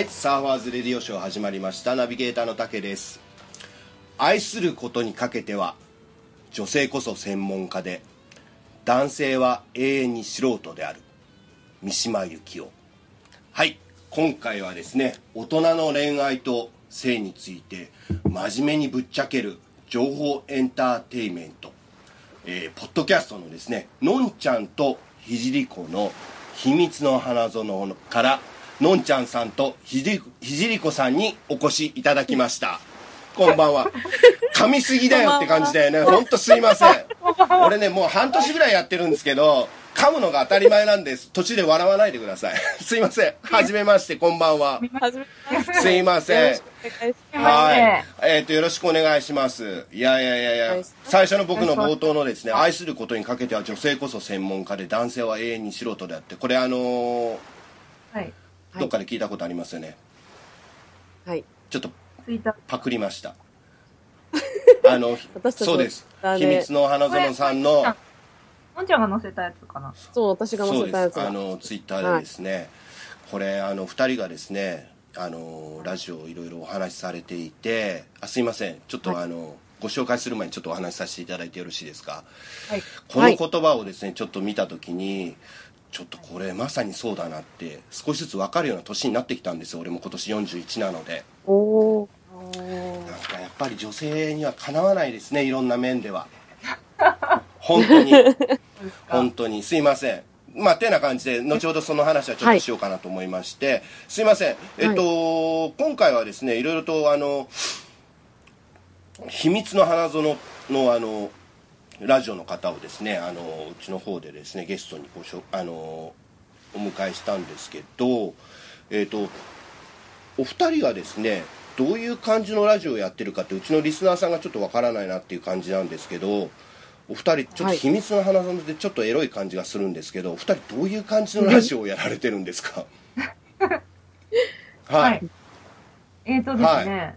い、サーファーズレディオショー始まりました。ナビゲーターの竹です。愛することにかけては、女性こそ専門家で、男性は永遠に素人である。三島由紀夫。はい、今回はですね、大人の恋愛と性について、真面目にぶっちゃける情報エンターテイメント。えーポッドキャストのですね、のんちゃんとひじりこの秘密の花園から、のんちゃんさんとひじひじりこさんにお越しいただきました。こんばんは。噛みすぎだよって感じだよね。ほんとすいません。俺ね、もう半年ぐらいやってるんですけど、噛むのが当たり前なんです。途中で笑わないでください。すいません。はじめまして、こんばんは。すいません。はい。えっ、と、よろしくお願いします。いやいやいやいやはい、最初の僕の冒頭のですね、愛することにかけては女性こそ専門家で男性は永遠に素人であって、これあのーはい。どっかで聞いたことありますよね。はい。ちょっとツイッター。パクりました。あの、そうです。秘密の花園さんの、のんちゃんが載せたやつかな。そう、私が載そうです。せたやつだあの、ツイッターでですね、これ、あの、二人がですね、あの、ラジオいろいろお話しされていて、あ、すいません。ちょっとあの、ご紹介する前にちょっとお話しさせていただいてよろしいですか？はい。この言葉をですね、ちょっと見たときに、ちょっとこれまさにそうだなって、少しずつ分かるような年になってきたんですよ。俺も今年41なので。おー。なんかやっぱり女性にはかなわないですね、いろんな面では。本当に。本当に。すいません。まあ、てな感じで、後ほどその話はちょっとしようかなと思いまして、すいません。えっと、今回はですね、いろいろと、あの、秘密の花園の、あの、ラジオの方をですね、あの、うちの方でですね、ゲストにごしょ、あの、お迎えしたんですけど、えっと、お二人がですねどういう感じのラジオをやってるかってうちのリスナーさんがちょっとわからないなっていう感じなんですけどお二人ちょっとはい。秘密の花園でちょっとエロい感じがするんですけど、お二人どういう感じのラジオをやられてるんですか？はい、はい。えっ、とですね、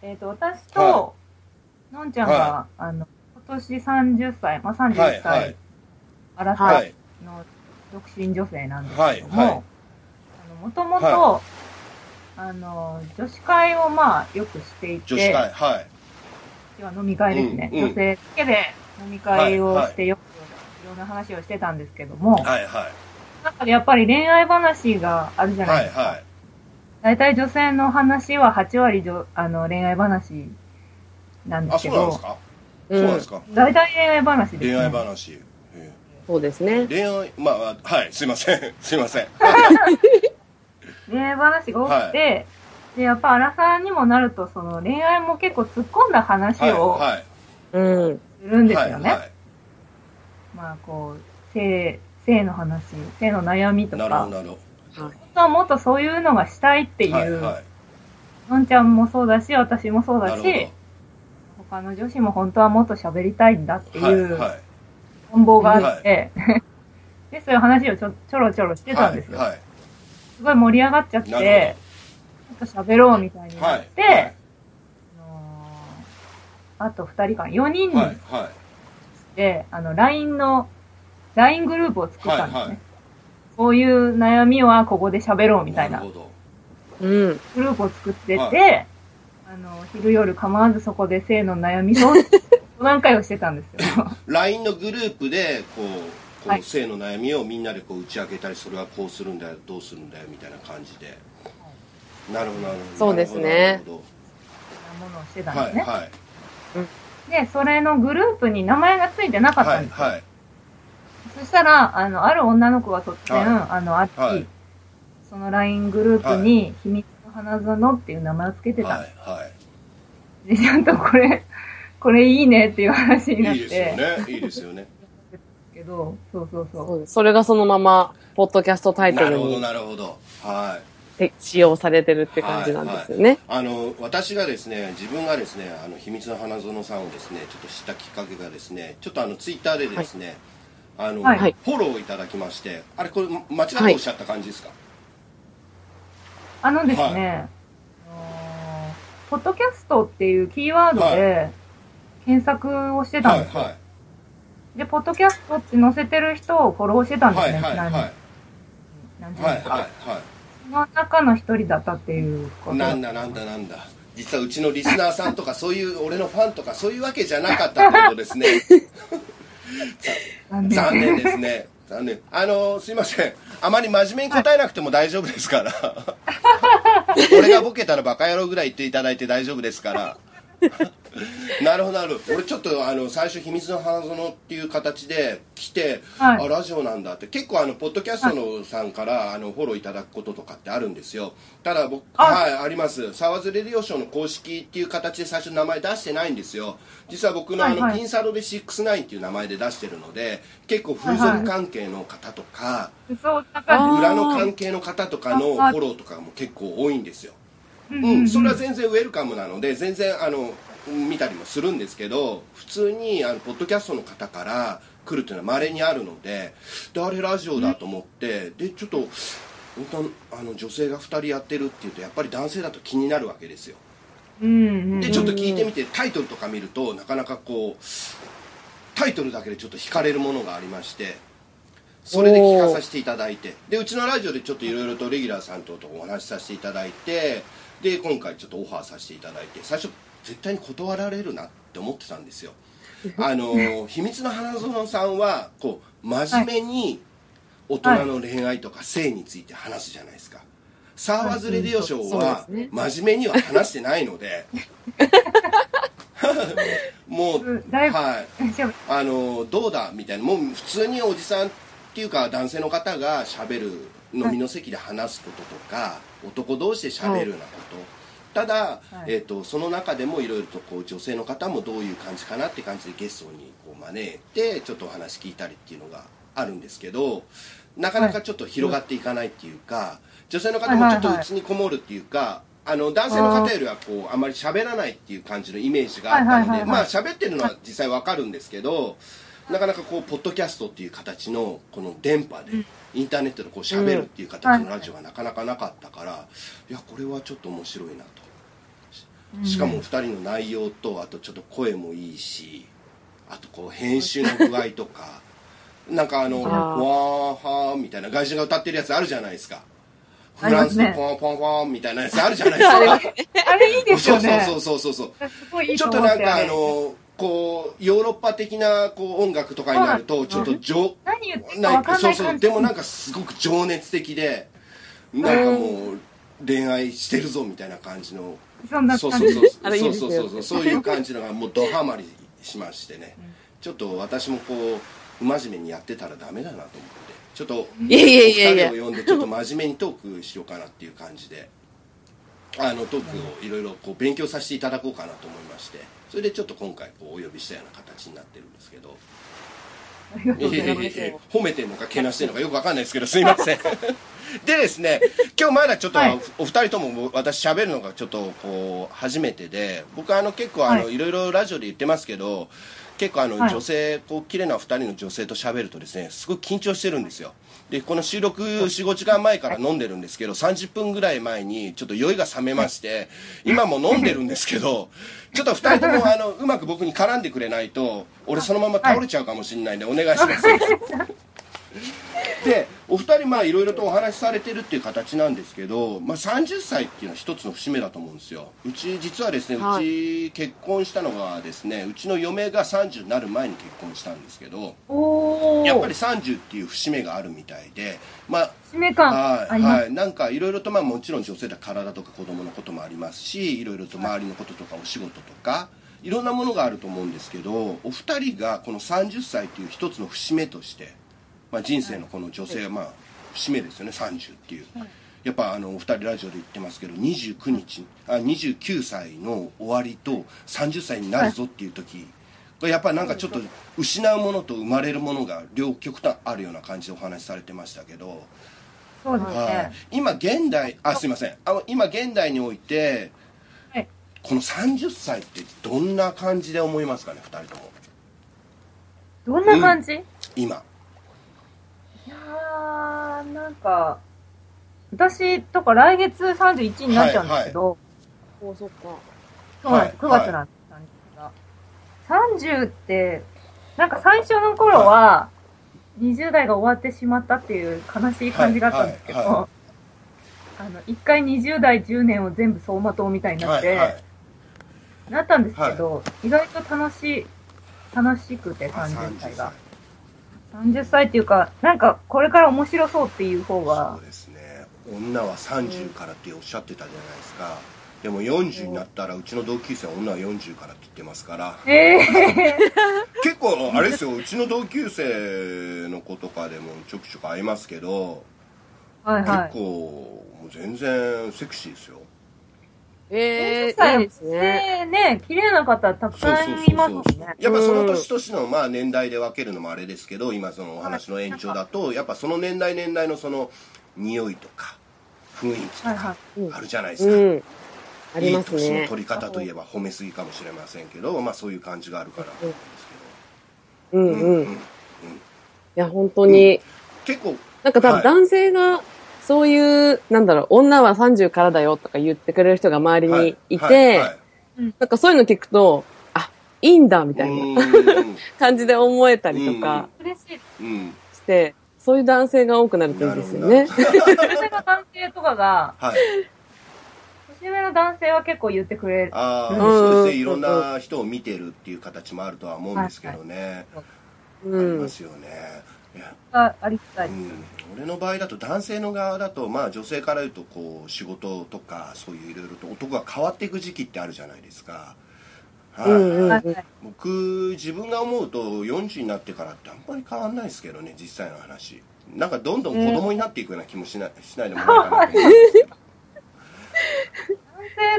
えっ、と、私と、はのんちゃんが、はあの、今年30歳、まあ、31はい歳、はい。アラサはい。ーの独身女性なんですけども、もともとは、あの、女子会をまあ、よくしていて、女子会はい。要は飲み会ですね。うんうん。女性だけで飲み会をしてよく、いろんな話をしてたんですけども、はいはい。中でやっぱり恋愛話があるじゃないですか。はいはい。大体女性の話は8割あの恋愛話なんですけあそうなんですど、か、うんそうなんですか。大体恋愛話です、ね。恋愛話、え。そうですね。ー。恋愛まあはいすいません。すいません。恋愛話が多くて、で、やっぱ荒さにもなると、その恋愛も結構突っ込んだ話はいをはい。うん。するんですよね。はいはい。まあこう、性、性の話、性の悩みとなるほか、どなるほはい。本当はもっとそういうのがしたいっていう、どはいはい。のんちゃんもそうだし、私もそうだなるし、他の女子も本当はもっと喋りたいんだっていうはいはい。本望があって、で、そういう話をちょちょろちょろしてたんですよ。はいはい。すごい盛り上がっちゃって、ちょっと喋ろうみたいになって、はいはい。あのーあと二人かな、4人はいにはい。で、あの、LINE の、LINE グループを作ったんですね。はいはい。こういう悩みはここで喋ろうみたいなるほど。うん。グループを作ってて、はあの、昼夜構わずそこで性の悩みを 何回をしてたんですよ。LINE のグループでこうこはい。う性の悩みをみんなでこう打ち明けたりそれはこうするんだよどうするんだよみたいな感じで。なるほどなるほどそうですね。なるほそんなものをしてどたんですね。はいはい。で、それのグループに名前がついてなかったんですよ。はいはい。そしたら、あの、ある女の子が突然、はい。あの、あっち、はい。その LINE グループに、秘密の花園っていう名前をつけてた。んはでいはす。で、ちゃんとこれ、これいいねっていう話になって。いいいですよね。いいですよね。けど、そうそうそう。そうそれがそのまま、ポッドキャストタイトルになるほどなるほど。はい。て使用されてるって感じなんですよね。あの私がですね自分がですねあの秘密の花園さんをですねちょっと知ったきっかけがですねちょっとあのツイッターでですね、あの、はい。フォローいただきましてあれこれ間違っておっしゃった感じですか、あのですね、あのーポッドキャストっていうキーワードで検索をしてたんです。よ。はいはで、ポッドキャストって載せてる人をフォローしてたんですね。はいはいはい。何何十人か？はいはいはい。その中の一人だったっていうこと。なんだなんだなんだ。実はうちのリスナーさんとかそういう俺のファンとかそういうわけじゃなかったってことですね。残念ですね残念。あのすいません。あまり真面目に答えなくても大丈夫ですから。俺がボケたらバカ野郎ぐらい言っていただいて大丈夫ですから なるほどなるほど。俺ちょっとあの最初「秘密の花園」っていう形で来て、はい。あラジオなんだって。結構あのポッドキャストのさんからあのフォローいただくこととかってあるんですよ。ただ僕あ。はいあります。沢津レディオショーの公式っていう形で最初名前出してないんですよ。実は僕のあの、はい。はいピンサロで69っていう名前で出してるので結構風俗関係の方とか、そんな感じ。裏の関係の方とかのフあォローとかも結構多いんですようん。うん、それは全然ウェルカムなので全然あの見たりもするんですけど普通にあのポッドキャストの方から来るっていうのは稀にあるのでであれラジオだと思ってでちょっと本当あの女性が2人やってるっていうとやっぱり男性だと気になるわけですよ。でちょっと聞いてみてタイトルとか見るとなかなかこうタイトルだけでちょっと惹かれるものがありましてそれで聞かさせていただいてでうちのラジオでちょっといろいろとレギュラーさんとお話しさせていただいてで今回ちょっとオファーさせていただいて最初絶対に断られるなって思ってたんですよ。あの秘密の花園さんはこう真面目に大人の恋愛とか性について話すじゃないですか。サーワーズレディオショーは真面目には話してないので。もうはい。あのどうだ？みたいな。もう普通におじさんっていうか男性の方がしゃべる飲みの席で話すこととか、男同士でしゃべるようなこと、ただ、はい。えー、とその中でもいろいろとこう女性の方もどういう感じかなって感じでゲストにこう招いてちょっとお話聞いたりっていうのがあるんですけどなかなかちょっと広がっていかないっていうか、女性の方もちょっとうちにこもるっていうか、あの男性の方よりはこうあまり喋らないっていう感じのイメージがあったのではいはいはいはい。まあ喋ってるのは実際わかるんですけどなかなかこうポッドキャストっていう形のこの電波でインターネットでこう喋るっていう形のラジオがなかなかなかったからいやこれはちょっと面白いなと。しかも2人の内容とあとちょっと声もいいしあとこう編集の具合とか なんかあの「あーわーはー」みたいな外人が歌ってるやつあるじゃないですか。フランスのポンポンポンみたいなやつあるじゃないですか。あれいいですよね。そうそうそうそうそう。ちょっとなんかあのこうヨーロッパ的なこう音楽とかになるとちょっと情何言ってそうそう。でもなんかすごく情熱的でなんかもう恋愛してるぞみたいな感じのそんなそう。そうそうそうそうそうそうそういう感じのがもうドハマりしましてねちょっと私もこう不真面目にやってたらダメだなと思ってちょっといやいやいやいやお二人を呼んでちょっと真面目にトークしようかなっていう感じであのトークをいろいろこう勉強させていただこうかなと思いましてそれでちょっと今回こうお呼びしたような形になってるんですけど。褒めてるのかけなしてるのかよくわかんないですけどすいません。でですね今日まだちょっとはい。お二人とも私喋るのがちょっとこう初めてで僕はあの結構あの、はい。いろいろラジオで言ってますけど結構あのはい。女性こう綺麗な二人の女性と喋るとですねすごい緊張してるんですよでこの収録45時間前から飲んでるんですけど30分ぐらい前にちょっと酔いが冷めまして今も飲んでるんですけどちょっと二人ともあのうまく僕に絡んでくれないと俺そのまま倒れちゃうかもしれないんでお願いします。でお二人まあいろいろとお話しされてるっていう形なんですけど、まあ、30歳っていうのは一つの節目だと思うんですようち実はですね、はうち結婚したのがですねうちの嫁が30になる前に結婚したんですけど。やっぱり30っていう節目があるみたいでまあ使命感はい。はい、なんかいろいろとまあもちろん女性だ体とか子供のこともありますしいろいろと周りのこととかお仕事とかいろんなものがあると思うんですけどお二人がこの30歳という一つの節目として、まあ、人生のこの女性はまあ節目ですよね30っていう。やっぱあのお二人ラジオで言ってますけど29日あ29歳の終わりと30歳になるぞっていう時がやっぱりなんかちょっと失うものと生まれるものが両極端あるような感じでお話しされてましたけど、そうですはい。ね。、今現代あすいません。あの今現代においてはい。この30歳ってどんな感じで思いますかね2人とも。どんな感じ、い今やー、なんか、私とか来月31になっちゃうんですけど、おそっか。そうなんです。9はい月なんですが。30って、なんか最初の頃は、20代が終わってしまったっていう悲しい感じがあったんですけはいはど、あの、一回20代10年を全部走馬灯みたいになって、はいはいなったんですけど、意外と楽しい、楽しくてあ30歳が。30 30歳っていうか、なんかこれから面白そうっていう方がそう、ですね。女は30からっておっしゃってたじゃないですか。でも40になったらうちの同級生は女は40からって言ってますから。ええ結構あれですよ。うちの同級生の子とかでもちょくちょく会いますけどはいはい。結構もう全然セクシーですよえ40歳えいいですね。ねね、綺麗な方たくさそうそうんいますもんそうね。やっぱその年々のまあ年代で分けるのもあれですけど今そのお話の延長だとやっぱその年代年代のその匂いとか雰囲気とかあるじゃないですか、うん。ありいいますね。年の取り方といえば褒めすぎかもしれませんけどまあそういう感じがあるから。なん。ですうんけど、うん。いや、本当に、結構なんか多はい。分男性が、そういう、なんだろう、女は30からだよとか言ってくれる人が周りにいはい。て、はい。なんかそういうの聞くと、あ、いいんだみたいなうん。感じで思えたりとかい。嬉しい。うん。して、そういう男性が多くなるといいですよね。年上の男性とかが、はい。年上の男性は結構言ってくれる。ああ、うん。そうですね。いろんな人を見てるっていう形もあるとは思うんですけどね、うん。ありま。すよね。いやあありがたい。うん、俺の場合だと男性の側だとまあ女性から言うとこう仕事とかそういういろいろと男が変わっていく時期ってあるじゃないですか、はい。うんうんはいはい僕自分が思うと40になってからってあんまり変わんないですけどね実際の話。なんかどんどん子供になっていくような気もしない, しないでもないかな男性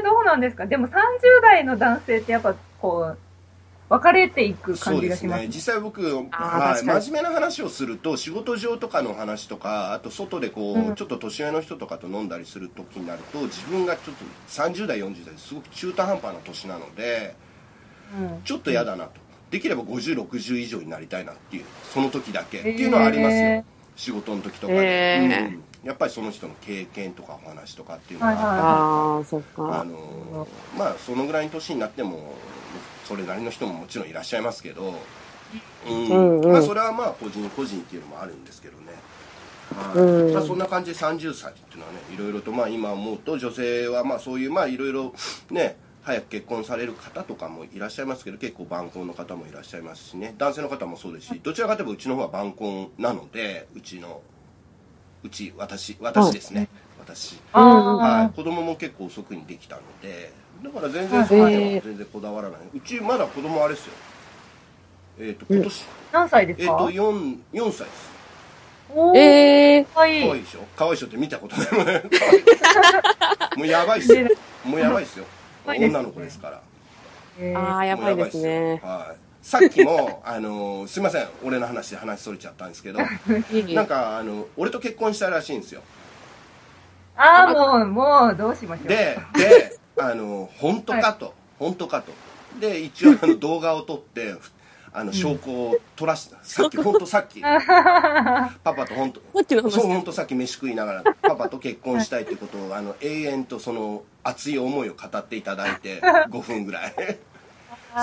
どうなんですか？でも30代の男性ってやっぱこう、分かれていく感じがします。ね。実際僕、はい、真面目な話をすると仕事上とかの話とかあと外でこう、うん。ちょっと年上の人とかと飲んだりする時になると自分がちょっと30代40代ですごく中途半端な年なのでうん。ちょっと嫌だなと、できれば5060以上になりたいなっていうその時だけ。っていうのはありますよ、へ仕事の時とかで、へー。うん。やっぱりその人の経験とかお話とかっていうのがはいはいああ、そっあか。のまあそのぐらいの年になってもそれなりの人ももちろんいらっしゃいますけど、うん。まあ、それはまあ個人個人っていうのもあるんですけどね、まあ、そんな感じで30歳っていうのはねいろいろとまあ今思うと女性はまあそういうまあいろいろね早く結婚される方とかもいらっしゃいますけど結構晩婚の方もいらっしゃいますしね。男性の方もそうですしどちらかといえばうちの方は晩婚なのでうちのうち私私ですね、私。はい、子供も結構遅くにできたのでだから全然はいその辺は全然こだわらない、うちまだ子供あれですよ。えっ、と今年、何歳ですえっ、か、と 4, 4歳です。おー、ええかわい。い。可愛いでしょ？可愛いでしょって見たことないもんね。もうやばいっすよ。もうやばいっすよ。可愛いですね。女の子ですから。えー。ああ、やばいですもうやね。ばいっすよ。はい。さっきも あのすいません。俺の話で話それちゃったんですけど いい。なんかあの俺と結婚したらしいんですよ。ああ、もう、もう、どうしましょう。でであの本当かと、本当かと。で一応あの 動画を撮ってあの証拠を取らし さっき本当さっき。パパと本当。さっきの話そう本当さっき飯食いながらパパと結婚したいってことをあの永遠とその熱い思いを語っていただいて5分ぐらい。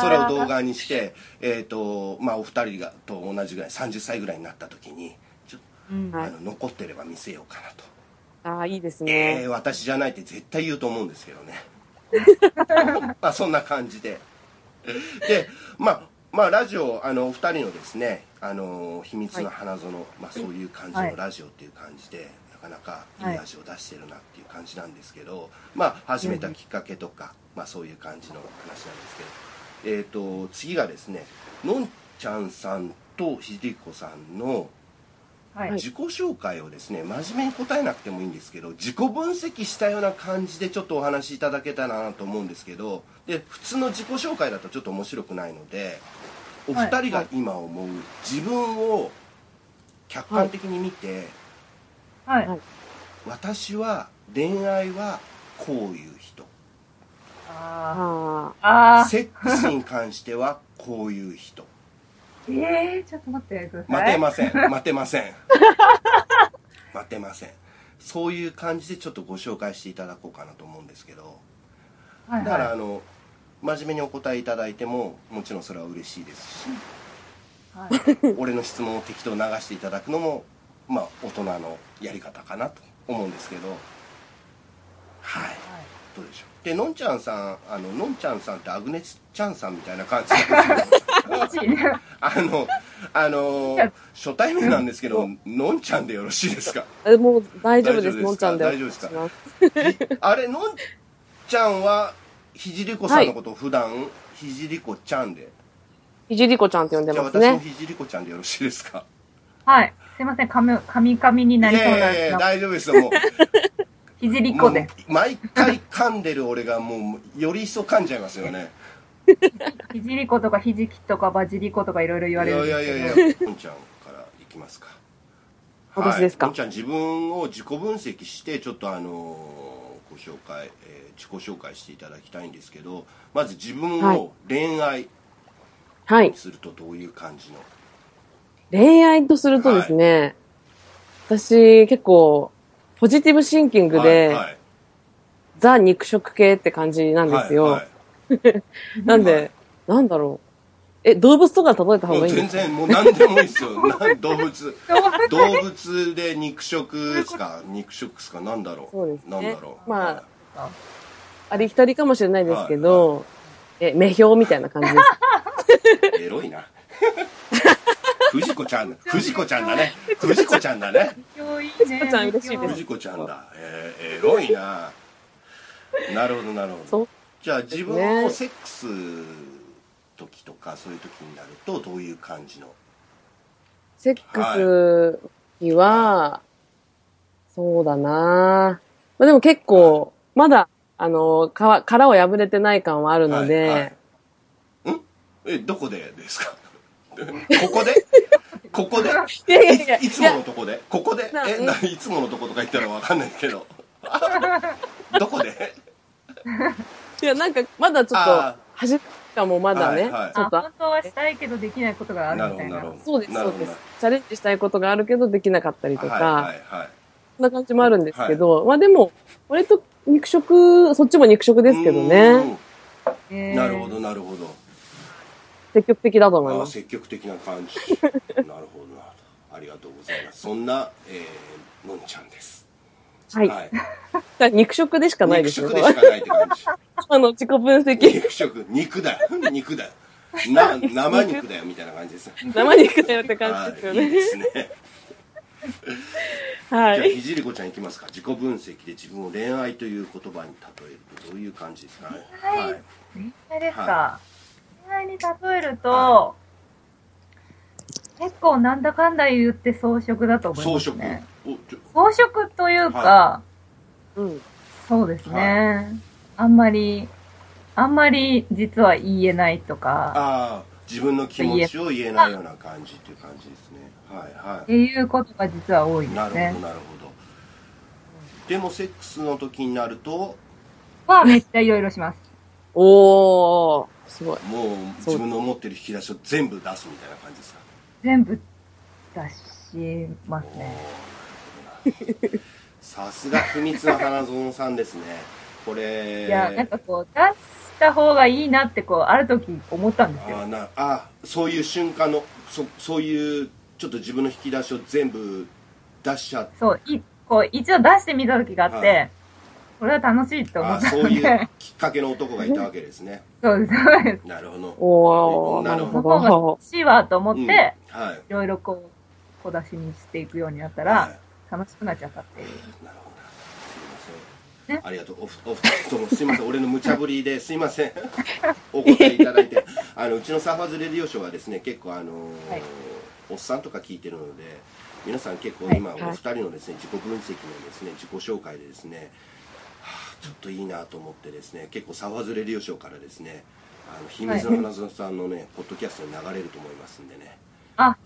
それを動画にしてえっ、とまあお二人がと同じぐらい30歳ぐらいになった時にちょうん。はいあの残ってれば見せようかなと。ああ、いいですえねー、。私じゃないって絶対言うと思うんですけどね まあそんな感じで。でまあまあラジオあのお二人のですねあの秘密の花園、まあそういう感じのラジオっていう感じで、なかなかいいラジオ出してるなっていう感じなんですけど、まあ始めたきっかけとか、まあそういう感じの話なんですけどえっ、と次がですねのんちゃんさんとひでこさんのはい。自己紹介をですね真面目に答えなくてもいいんですけど自己分析したような感じでちょっとお話しいただけたらなと思うんですけどで普通の自己紹介だとちょっと面白くないのでお二人が今思う自分を客観的に見て、はい。はい私は恋愛はこういう人あああ。ああ。セックスに関してはこういう人ええー、ちょっと待ってください。待てません待てません 待てません。そういう感じでちょっとご紹介していただこうかなと思うんですけど。はいだからはあの真面目にお答えいただいてももちろんそれは嬉しいですし。い。はい。俺の質問を適当に流していただくのもまあ大人のやり方かなと思うんですけど。はい。どうでしょう。でのんちゃんさんあののんちゃんさんってアグネスちゃんさんみたいな感じなんですけど あのあの初対面なんですけどのんちゃんでよろしいですか？えもう大丈夫です、のんちゃんで。大丈夫ですか？あれのんちゃんはひじりこさんのことを普段、ひじりこちゃんで？ひじりこちゃんって呼んでじゃあますね。私もひじりこちゃんでよろしいですか？はい。すいません、かみ、かみかみにないりそうやいやいやな、大丈夫ですよもう。ひじりっこで。毎回噛んでる俺がもうより一層噛んじゃいますよねひじりことかひじきとかばじりことかいろいろ言われるんいやい。やいやいや。のんちゃんからいきますか。私ですか？はい。のんちゃん自分を自己分析してちょっとあのーご紹介、えー自己紹介していただきたいんですけどまず自分はいを恋愛はい。に。するとどういう感じの、恋愛とするとですね、私結構、ポジティブシンキングで、はいはい。ザ肉食系って感じなんですよ。はいはい なんで、はいなんだろう。え、動物とか例えた方もがいいんですか？う全然もう何でもいいですよ。なん動物。動物で肉食ですか？肉食ですか？なんだろう。そうですね。なんだろう。まあありきたりかもしれないですけど、え、目標みたいな感じです。エロいな。藤子ちゃん藤子ちゃんだね。藤子ちゃんだね。藤子ちゃん嬉しいです。藤子ちゃんだ。えー、エロいな。なるほどなるほど。そう。じゃあ自分ねをセックス時とかそういう時になるとどういう感じの？セックスには、そうだな。まあでも結構、まだ、あの、か殻を破れてない感はあるので、はいはい。ん？えどこでですか？ここで？ここで？いやいやいつものとこで？ここで？えないつものとことか言ったらわかんないけど。どこで？いや、なんか、まだちょっあと、始めかもまだね、はいはい。あ、ちょっと。本当はしたいけどできないことがあるみたいな。なそうです、そうです。チャレンジしたいことがあるけどできなかったりとか、はいはいはい。そんな感じもあるんですけど、まあでも、割と肉食、そっちも肉食ですけどね、なるほどなるほど。積極的だと思います。あ積極的な感じ。なるほどなるほど。ありがとうございます。そんな、えー、のんちゃんですはい。だから肉食でしかない肉ですよ。食でしかないって感じ あの、自己分析。肉食肉だよ。肉だよ。な生肉だよみたいな感じです生肉だよって感じですよはい。いいでね。すね。はい。じゃあひじりこちゃんいきますか。自己分析で自分を恋愛という言葉に例えるとどういう感じですかね。はいはい。恋愛ですか。は。恋愛に例えると、は結構なんだかんだ言って装飾だと思い装飾ますね。おちょ装飾というか、はうん。そうですね、あんまり、あんまり実は言えないとか、ああ自分の気持ちを言えないような感じっていう感じですねはいはっていうことが実は多いですいなるほどなねる。ほどでもセックスの時になるとはめっちゃいろいろします。おー、すごい。もう自分の持ってる引き出しを全部出すみたいな感じですか？全部出しますね。さすが秘密の花園さんですね。これ。いや、なんかこう、出した方がいいなってこう、ある時思ったんですよ。あなあそういう瞬間のそそういうちょっと自分の引き出しを全部出しちゃってそう、い、こう、一応出してみた時があって、はい。これは楽しいと思ったあそういうきっかけの男がいたわけですね。そうです、そうです。なるほど。おー、なるなるほその方がほ欲しいわと思っうんて、はい。いろいろこう、小出しにしていくようになったはらい、楽しくなっちゃったっていう。ねん。ありがとう。おふお二人ともすいません。俺の無茶ぶりですいません。お答えいただいて。あのうちのサーファーズレディオショーはですね結構あのーはい。おっさんとか聞いてるので皆さん結構はい。今、はいお二人のですね自己分析のですね自己紹介でですね、はあ、ちょっといいなと思ってですね結構サーファーズレディオショーからですねあの秘密の花園さんのね、ポッドキャストに流れると思いますんでねあ、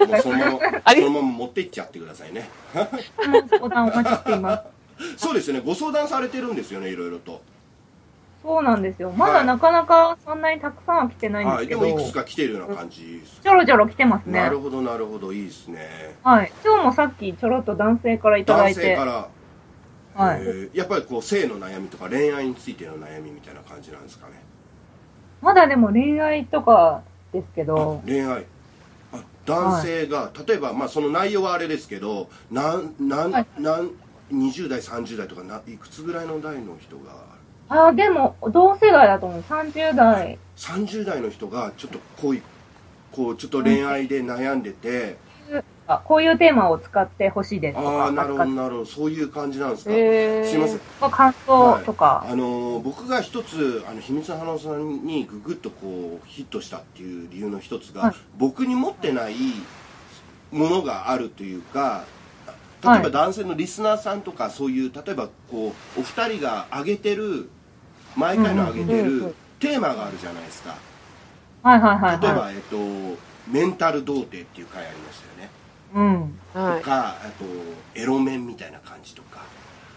そのそのまま持っていっちゃってくださいね。相談お待ちしています。そうですね。ご相談されてるんですよねいろいろと。そうなんですよ。まだなかなかそんなにたくさんは来てないんはい、ですけど、でもいくつか来てるような感じです、ちょろちょろ来てますね。な。るほどなるほど。いいですね。はい。今日もさっきちょろっと男性からいただ男いて、性から、はい。えー。やっぱりこう性の悩みとか恋愛についての悩みみたいな感じなんですかね。まだでも恋愛とかですけど。あ、恋愛。あ男性が、例えばまあその内容はあれですけどなんなん、はいなん20代30代とかないくつぐらいの代の人が？ああ、でも、同世代だと思う。30代。30代の人がちょっと恋こうちょっと恋愛で悩んでて、あこういうテーマを使ってほしいですとか。ああなるほどなるほど。そういう感じなんですか、すいません。感想とか。あのー僕が一つあの秘密の花さんにググッとこうヒットしたっていう理由の一つが、はい。僕に持ってないものがあるというか例えばはい男性のリスナーさんとかそういう例えばこうお二人が上げてる毎回の上げてるテーマがあるじゃないですか。はいはいはい例えば、はい。えっと、メンタル童貞っていう回ありましたうん。はい。とかあとエロメンみたいな感じとか。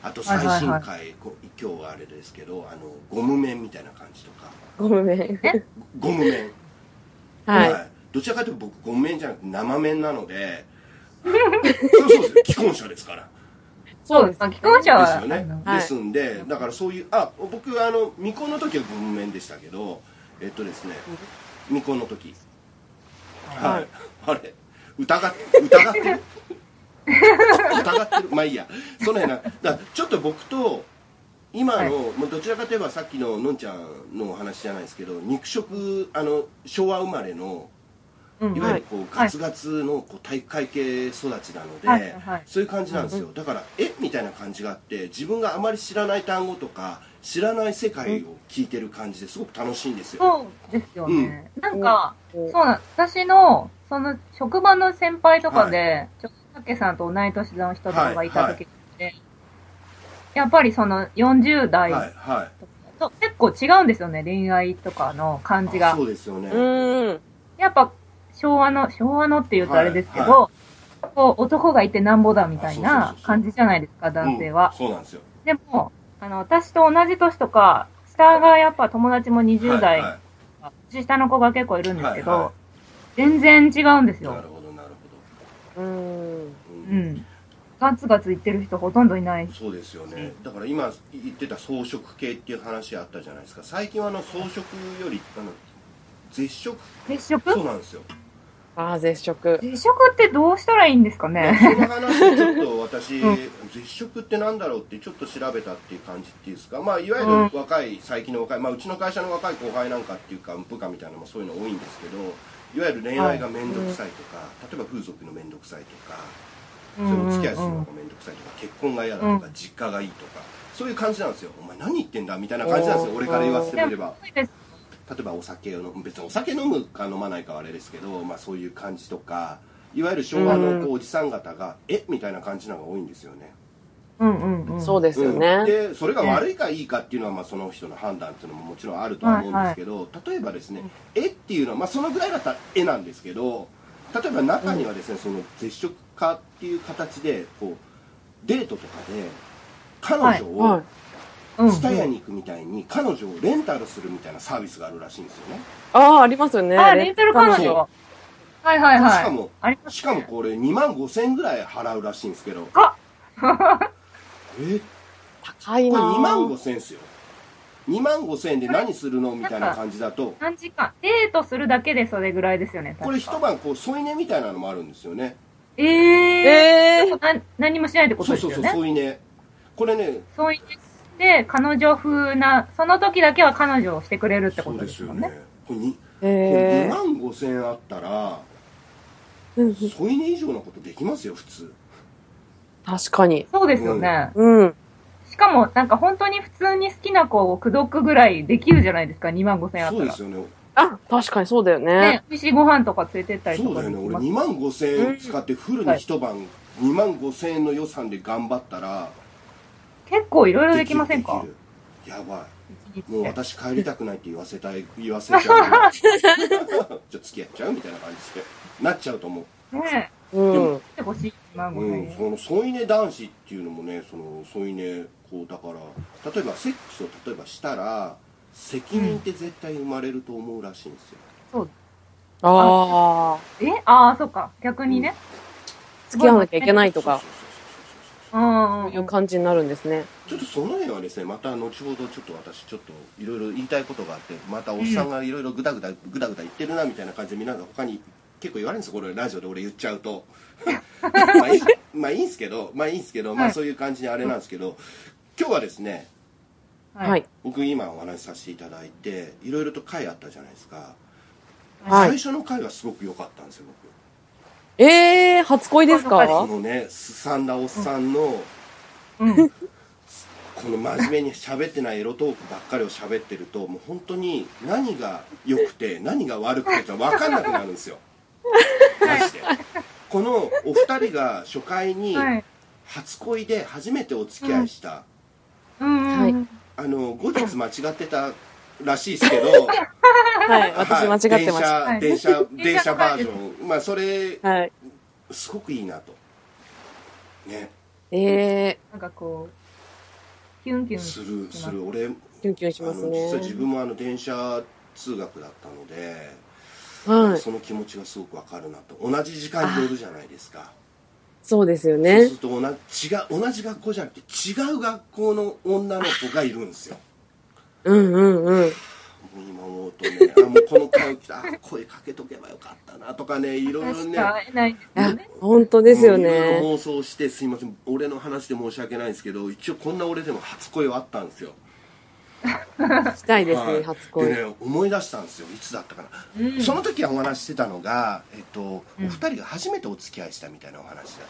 あと最新回、こ今日はあれですけどあのゴム面みたいな感じとか。ごめん。ゴム面。はい。どちらかというと僕ゴム面じゃなくて生面なので そうそうです既婚者ですから。そうです。既婚者は、ですよね、ですんでだからそういうあ僕あの未婚の時はゴム面でしたけどえっとですね未婚の時。はい、はい。あれ疑っ疑ってる。疑ってる。まあいいや。その辺な。だからちょっと僕と今の、はい。もうどちらかといえばさっきののんちゃんのお話じゃないですけど肉食あの昭和生まれのうんいわゆるこうはい。ガツガツのこう体育会系育ちなので、はい。はい。そういう感じなんですよ、だからえ？みたいな感じがあって自分があまり知らない単語とか知らない世界を聞いてる感じですごく楽しいんですよ、そうですよね。なんか、うん。そうなん、私の、その、職場の先輩とかで、ちょっと、たけさんと同い年の人とかがいた時って、やっぱりその40代はいはと結構違うんですよね、恋愛とかの感じが。いそ。うですよね、うん。やっぱ、昭和の、昭和のって言うとあれですけど、はこう男がいてなんぼだみたいな感じじゃないですか、男性は。うん。そうなんですよ。でも、あの、私と同じ年とか、下がやっぱ友達も20代、はい。年下の子が結構いるんですけど、はいはい全然違うんですよなる。ほどなるほうん。ど、ううんん。ガツガツ言ってる人ほとんどいない。そうですよねだから今言ってた装飾系っていう話あったじゃないですか最近はあの装飾よりあの絶食絶食そうなんですよあああ、絶食。絶食ってどうしたらいいんですかね？その話ちょっと私、うん絶食ってなんだろうってちょっと調べたっていう感じっていうんですか？まあいわゆる若い最近の若い、まあ、うちの会社の若い後輩なんかっていうか部下みたいなのもそういうの多いんですけどいわゆる恋愛が面倒くさいとか、例えば風俗の面倒くさいとかそれお付き合いするのが面倒くさいとか結婚が嫌だとか、うん。実家がいいとかそういう感じなんですよ。お前何言ってんだみたいな感じなんですよ。俺から言わせてみれば。例えばお酒を飲別にお酒飲むか飲まないかはあれですけど、まあ、そういう感じとかいわゆる昭和のこうおじさん方が、え？みたいな感じのが多いんですよねうんうんうん。そうですようんね。でそれが悪いかいいかっていうのは、まあ、その人の判断っていうのももちろんあるとは思うんですけど、例えばですね「絵っていうのは、まあ、そのぐらいだったら絵なんですけど例えば中にはですね、その絶食化っていう形でこうデートとかで彼女を、はい。うんスタヤに行くみたいに彼女をレンタルするみたいなサービスがあるらしいんですよねああ、ありますよね。あ、レンタル彼女。はいはいはい。しかもありますしかもこれ2万5千ぐらい払うらしいんですけどあえ？高いこれな2万5千ですよ。2万5千円で何するの？みたいな感じだと。何時間デートするだけでそれぐらいですよね。これ一晩こう添い寝みたいなのもあるんですよね。ええええー。な何もしないってことそうそうそうですよね。添い寝。これねそう言って、彼女風な、その時だけは彼女をしてくれるってこそうとですよね。ですよね。これにこれ2ええ万5千円あったらうん。添い寝以上のことできますよ普通確かに。そうですよね。うん。しかも、なんか本当に普通に好きな子を口説くぐらいできるじゃないですか、2万5千円あったら。そうです。よね。あ、確かにそうだよね。ね。、美味しいご飯とか連れてったりそうだよね。俺とかできます2万5千円使ってフルに一晩2万5千円の予算で頑張ったら結構いろいろできませんか？やばい。もう私帰りたくないって言わせたい 言わせちゃう じゃあ付き合っちゃうみたいな感じで。なっちゃうと思う。ねうん。え、欲しい、2万5うん、千その添い寝男子っていうのもねその添い寝こうだから例えばセックスを例えばしたら責任って絶対生まれると思うらしいんですよ、そう。ああ。え？ああ、そっか。逆にね。付き合わなきゃいけないとかそうそう、そううん。そういう感じになるんですね。そうちょっとその辺はですねまた後ほどちょっと私ちょっといろいろ言いたいことがあってまたおっさんがいろいろグダグダグダグダ言ってるなみたいな感じで皆さん他に結構言われるんですよこれラジオで俺言っちゃうと。まあいいまあいいんすけどまあいいんすけど、まあはいそういう感じにあれなんですけど今日はですねはい。僕今お話しさせていただいていろいろと回あったじゃないですか、はい。最初の回はすごく良かったんですよえー、初恋です僕こかのねすさんだおっさんの、うん。この真面目に喋ってないエロトークばっかりを喋ってるともう本当に何が良くて何が悪くてって分かんなくなるんですよマジでこのお二人が初回にはい。初恋で初めてお付き合いした。はいあの後日間違ってたらしいですけど。はい、私間違ってました。はい。電車電車電車バージョン。まあそれはい。すごくいいなと。ね。えなんかこう、キュンキュンするする。俺ー、キュンキュンしあのますね。実は自分もあの電車通学だったので、はい。その気持ちがすごくわかるなと同じ時間に乗るじゃないですかそうですよそうねす。ると同じ違う同じ学校じゃなくて違う学校の女の子がいるんですようんうんうん。もう今思うとねあもうこの顔来たあ声かけとけばよかったなとかねいろいろね本当ですよもういろいね。ろ妄想してすいません俺の話で申し訳ないんですけど一応こんな俺でも初恋はあったんですよ したいですね、はい。初恋。でね思い出したんですよいつだったかな、うん。その時はお話ししてたのが、えっとうん。お二人が初めてお付き合いしたみたいなお話だったじゃない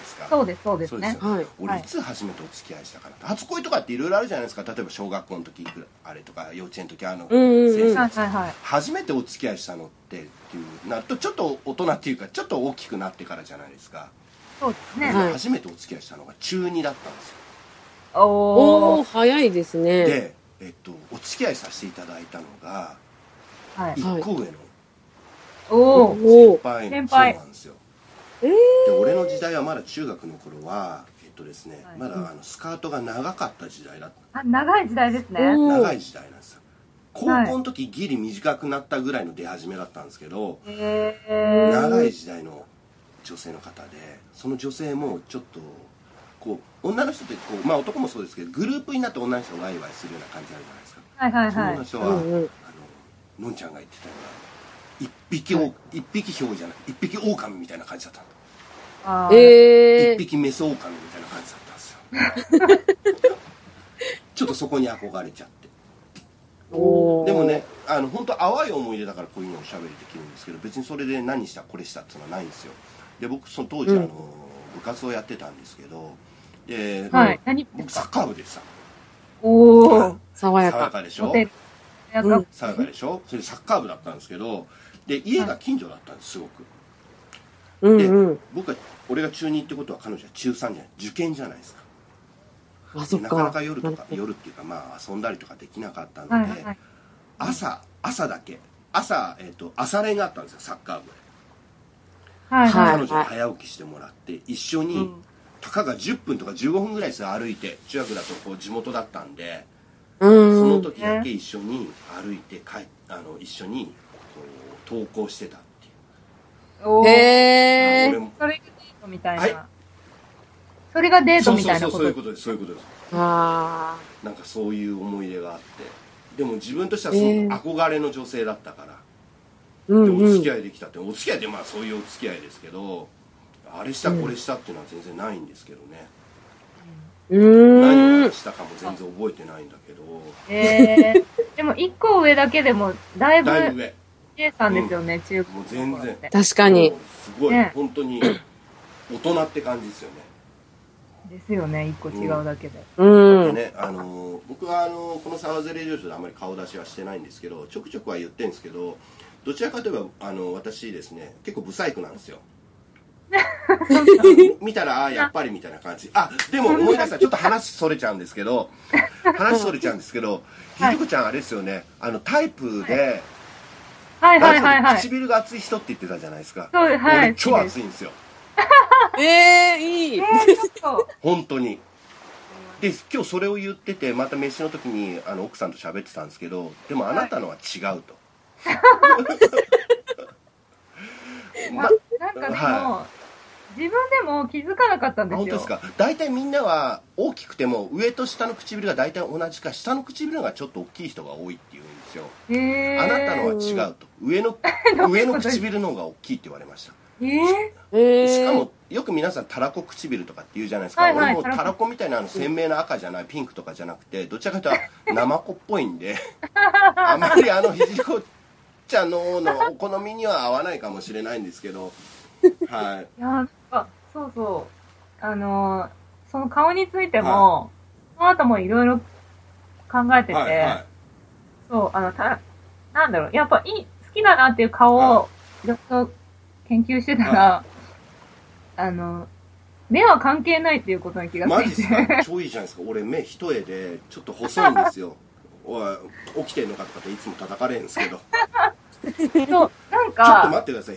ですか。そうです、そうですね。よ。はい。俺い。つ初めてお付き合いしたかな初恋とかっていろいろあるじゃないですか。例えば小学校の時あれとか幼稚園の時あの、うんうんうん。先生。初めてお付き合いしたのってっていうなるとちょっと大人っていうかちょっと大きくなってからじゃないですか、そうですね。はい。初めてお付き合いしたのが中2だったんですよ。おお。早いですね。で、えっと、お付き合いさせていただいたのがはい。1個上の。先輩先輩そうなんですよえー、で俺の時代はまだ中学の頃はえっとですね、はいまだあのスカートが長かった時代だったあ、長い時代ですね。うん長い時代なんですよ高校の時ギリ短くなったぐらいの出始めだったんですけど、へー。長い時代の女性の方でその女性もちょっとこう女の人ってこうまあ男もそうですけどグループになって女の人がワイワイするような感じあるじゃないですか。はいはいはい。その女。人は、うんうん。あののんちゃんが言ってたような一匹お、一匹ヒョウじゃない一匹狼みたいな感じだったの。あー。えー、一匹メス狼みたいな感じだったんですよ。ちょっとそこに憧れちゃって。おー。でもねあの本当淡い思い出だからこういうのおしゃべりできるんですけど別にそれで何したこれしたっていうのはないんですよ。で僕その当時、うん。あの部活をやってたんですけどで、はい。何？僕サッカー部でした。おー。爽や爽やか。かでしょ？爽やかでしょ？それでサッカー部だったんですけどで家が近所だったんですすごく。で、うんうん。僕は俺が中2ってことは彼女は中3じゃない。受験じゃないですか。なかなか夜とか夜っていうかまあ遊んだりとかできなかったので、はいはいはい。朝朝だけ。朝、えっと朝練があったんですよサッカー部で、はいははいい。彼女に早起きしてもらって一緒に、うんたかが10分とか15分ぐらいですよ歩いて。中学だとこう地元だったんで、うん。その時だけ一緒に歩いて帰あの一緒にこう登校してたっていう。おそれがデートみたいはい。な。それがデートみたいなこと。そうそうそういうことですそういうことです。あなんかそういう思い出があって。でも自分としてはすごく憧れの女性だったから、ー。うんうん。でお付き。合いできたって。お付き合いってまあそういうお付き合いですけどあれしたこれしたっていうのは全然ないんですけどね、うーん。何を。したかも全然覚えてないんだけど。えー。でも一個上だけでも、だいぶだいぶ上。さんですよね、中もう国全然。確かに。すごい、ね。本当に大人って感じですよね。ですよね、一個違うだけで。うん。でね、あのー僕はあのーこのサワゼレジョーであんまり顔出しはしてないんですけどちょくちょくは言ってるんですけどどちらかといえばあの私ですね結構ブサイクなんですよ 見たらああやっぱりみたいな感じ。あでも思い出した。ちょっと話それちゃうんですけど。話それちゃうんですけどひはい。じこちゃんあれですよね。あのタイプで、はい。はいはいはい。唇が厚い人って言ってたじゃないですか、そうはい俺超厚いんですよ。えー、いい。えー、ちょっと。本当に。で今日それを言っててまた飯の時にあの奥さんと喋ってたんですけどでもあなたのは違うと、まなんかでも、は自分でも気づかなかったんですよ。本当ですか？大体みんなは大きくても上と下の唇が大体同じか下の唇がちょっと大きい人が多いって言うんですよ。あなたのは違うと。上の 上の唇の方が大きいって言われました。えええしかもよく皆さんたらこ唇とかって言うじゃないですか、はいはい俺もたらこみたいなあの鮮明な赤じゃないピンクとかじゃなくてどちらかというと 生子っぽいんであまりあのひじりこちゃんののお好みには合わないかもしれないんですけど。はいいやなんか、そうそう。あのー、その顔についても、その後もいろいろ考えてて、はいはい。そう、あの、た、なんだろう、やっぱいい、好きだなっていう顔を、い。ろいろ研究してたら、あの、目は関係ないっていうことに気がマジっ。すか？超いいじゃないですか。俺目一重でちょっと細いんですよ。おい起きてんのかとかっていつも叩かれるんですけど。そう、なんちょっとか、待ってください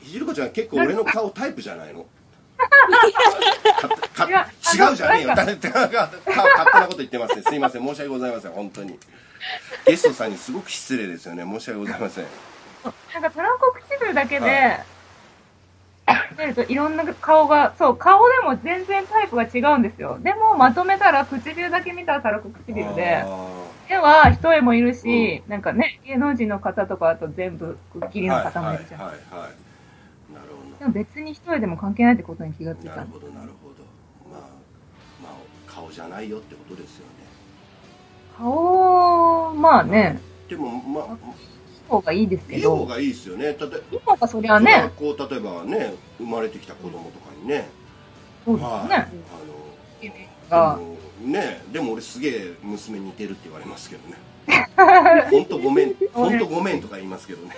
ひじるこちゃん結構俺の顔タイプじゃないの？かか違うじゃねえよ。誰って勝手なこと言ってますねすいません。申し訳ございません。本当に。ゲストさんにすごく失礼ですよね。申し訳ございません。なんかトランコ唇だけで、見るといろんな顔が、そう、顔でも全然タイプが違うんですよ。でも、まとめたら、唇だけ見たらたらこ唇で、あでは一重もいるし、なんかね、芸能人の方とかだと全部くっきーりのはいはいはい方もいるじゃん。はいなるほでも別に一重でも関係ないってことに気がついた。どなる。ほどなるほど。まあまあ顔じゃないよってことですよね。顔、まあね、でもまあ方がいいですけいい方ど、がいいですよね。たといい方がそりゃね、こう例えばね生まれてきた子供とかにね。そうですはい。ね。あがの、ねでも俺すげえ娘似てるって言われますけどね。本当ごめん本当ごめんとか言いますけどね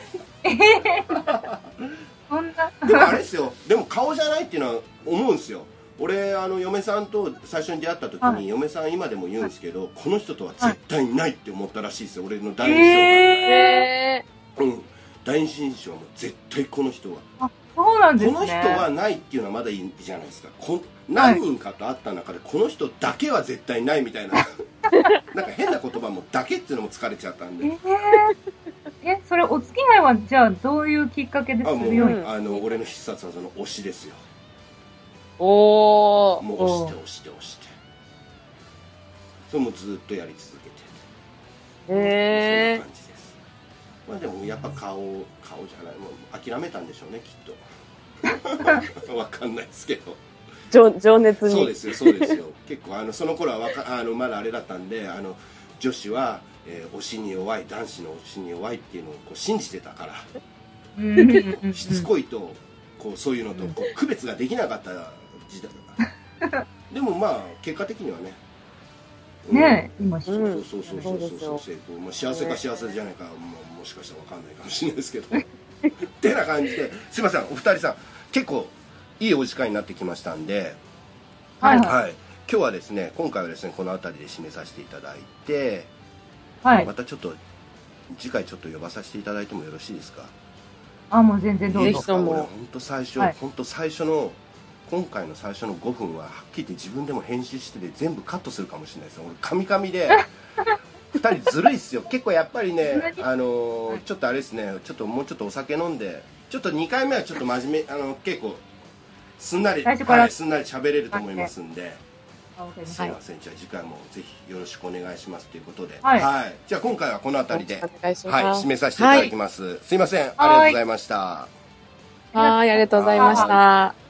そんな、でもあれですよ。でも顔じゃないっていうのは思うんですよ。俺あの嫁さんと最初に出会った時に、はい。嫁さん今でも言うんですけど、この人とは絶対にないって思ったらしいですよ。俺の第一印え象が、うん。第一印象はもう絶対この人は。ー、そうなんですね。この人はないっていうのはまだいいじゃないですか。こ何人かと会った中でこの人だけは絶対ないみたいな。なんか変な言葉も「だけ」っていうのも疲れちゃったんで。えー、え、それお付き合いはじゃあどういうきっかけですあもう、るように、うんあの俺の必殺技の推しですよ。おー。もう押して押して押して。それもずっとやり続けて。そんへな感じです。まあでもやっぱ顔顔じゃない。もう諦めたんでしょうねきっと。わかんないですけど。情情熱に。そうですよそうですよ。結構あのその頃はわかあのまだあれだったんであの女子は、えー推しに弱い男子の推しに弱いっていうのをこう信じてたからしつこいとこうそういうのとこう区別ができなかった時代 でもまあ結果的にはねうん。ねえ、今、そうそうそうそうそううんそう成功、まあ、幸せか幸せじゃないか、まあ、もしかしたらわかんないかもしれないですけどってな感じですいませんお二人さん結構いいお時間になってきましたんではいはい。はい、今日はですね今回はですねこの辺りで締めさせていただいて、はい。ま。たちょっと次回ちょっと呼ばさせていただいてもよろしいですか？あ、もう全然どうぞぜひ。とも。俺本当最初、はい。本当最初の今回の最初の5分ははっきり言って自分でも編集してて全部カットするかもしれないです俺カミカミで 2人ずるいっすよ。結構やっぱりねあのーちょっとあれですね。ちょっともうちょっとお酒飲んでちょっと2回目はちょっと真面目あの結構すんなり、はい、すんなり喋れると思いますんですすいません、じゃあ次回もぜひよろしくお願いしますということで、はい。じゃあ今回はこの辺りで、お願い。します。はい、締めさせていただきます。すいません、ありがとうございました。はい、ありがとうございました。